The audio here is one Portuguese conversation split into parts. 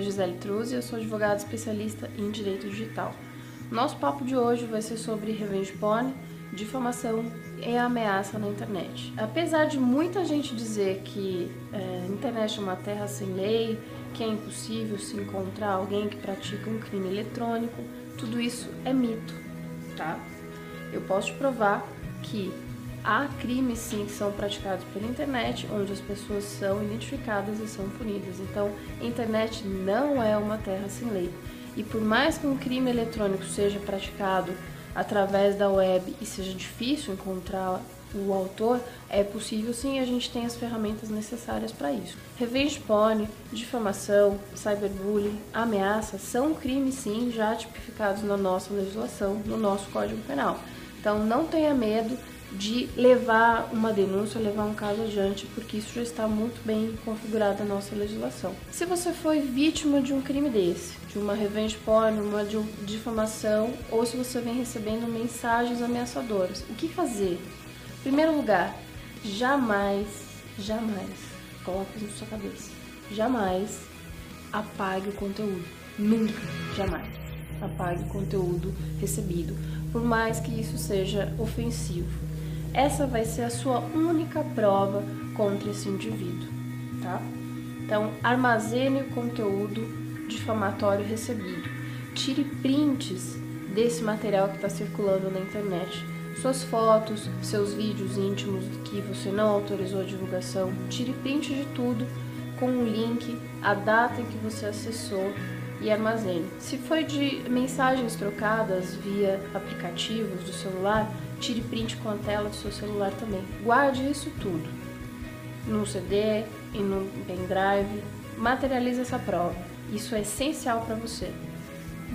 é Gisele Truzzi, eu sou advogada especialista em direito digital. Nosso papo de hoje vai ser sobre revenge porn, difamação e ameaça na internet. Apesar de muita gente dizer que é, a internet é uma terra sem lei, que é impossível se encontrar alguém que pratica um crime eletrônico, tudo isso é mito, tá? Eu posso te provar que há crimes sim que são praticados pela internet, onde as pessoas são identificadas e são punidas. Então, internet não é uma terra sem lei. E por mais que um crime eletrônico seja praticado através da web e seja difícil encontrar o autor, é possível sim, a gente tem as ferramentas necessárias para isso. Revenge porn, difamação, cyberbullying, ameaça são crimes sim já tipificados na nossa legislação, no nosso Código Penal. Então não tenha medo de levar uma denúncia, levar um caso adiante, porque isso já está muito bem configurado na nossa legislação. Se você foi vítima de um crime desse, de uma revenge porn, uma difamação, ou se você vem recebendo mensagens ameaçadoras, o que fazer? Em primeiro lugar, jamais, jamais, coloque isso na sua cabeça, jamais apague o conteúdo. Nunca, jamais apague o conteúdo recebido, por mais que isso seja ofensivo. Essa vai ser a sua única prova contra esse indivíduo, tá? Então, armazene o conteúdo difamatório recebido. Tire prints desse material que está circulando na internet. Suas fotos, seus vídeos íntimos que você não autorizou a divulgação. Tire print de tudo com o link, a data em que você acessou e armazene. Se foi de mensagens trocadas via aplicativos do celular, tire print com a tela do seu celular também. Guarde isso tudo num CD e num pendrive. Materialize essa prova. Isso é essencial para você.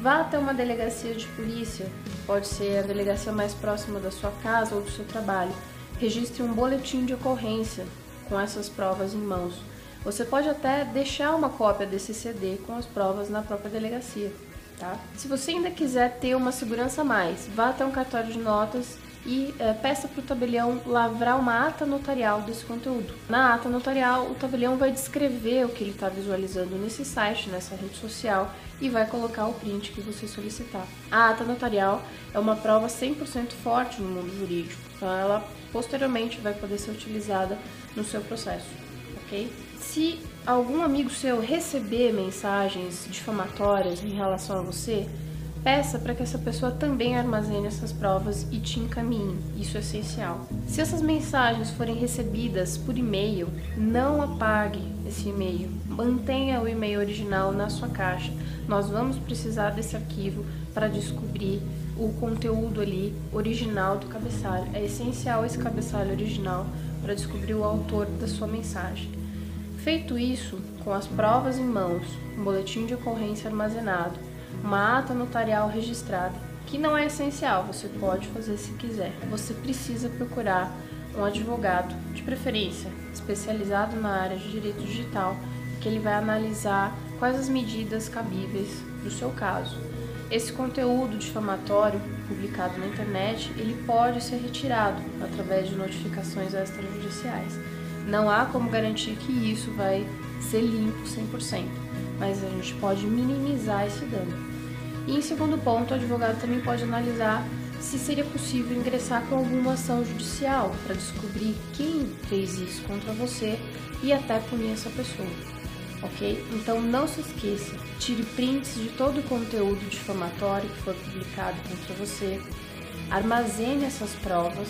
Vá até uma delegacia de polícia, pode ser a delegacia mais próxima da sua casa ou do seu trabalho. Registre um boletim de ocorrência com essas provas em mãos. Você pode até deixar uma cópia desse CD com as provas na própria delegacia. Tá? Se você ainda quiser ter uma segurança a mais, vá até um cartório de notas e é, peça para o tabelião lavrar uma ata notarial desse conteúdo. Na ata notarial, o tabelião vai descrever o que ele está visualizando nesse site, nessa rede social e vai colocar o print que você solicitar. A ata notarial é uma prova 100% forte no mundo jurídico, então ela posteriormente vai poder ser utilizada no seu processo, ok? Se algum amigo seu receber mensagens difamatórias em relação a você, Peça para que essa pessoa também armazene essas provas e te encaminhe, isso é essencial. Se essas mensagens forem recebidas por e-mail, não apague esse e-mail, mantenha o e-mail original na sua caixa. Nós vamos precisar desse arquivo para descobrir o conteúdo ali original do cabeçalho. É essencial esse cabeçalho original para descobrir o autor da sua mensagem. Feito isso, com as provas em mãos, um boletim de ocorrência armazenado, uma ata notarial registrada, que não é essencial, você pode fazer se quiser. Você precisa procurar um advogado, de preferência especializado na área de direito digital, que ele vai analisar quais as medidas cabíveis para o seu caso. Esse conteúdo difamatório publicado na internet, ele pode ser retirado através de notificações extrajudiciais. Não há como garantir que isso vai ser limpo 100%, mas a gente pode minimizar esse dano. E em segundo ponto, o advogado também pode analisar se seria possível ingressar com alguma ação judicial para descobrir quem fez isso contra você e até punir essa pessoa. Ok? Então não se esqueça, tire prints de todo o conteúdo difamatório que foi publicado contra você, armazene essas provas,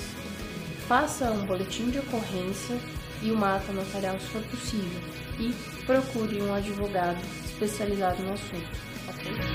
faça um boletim de ocorrência e uma ata notarial se for possível e procure um advogado especializado no assunto.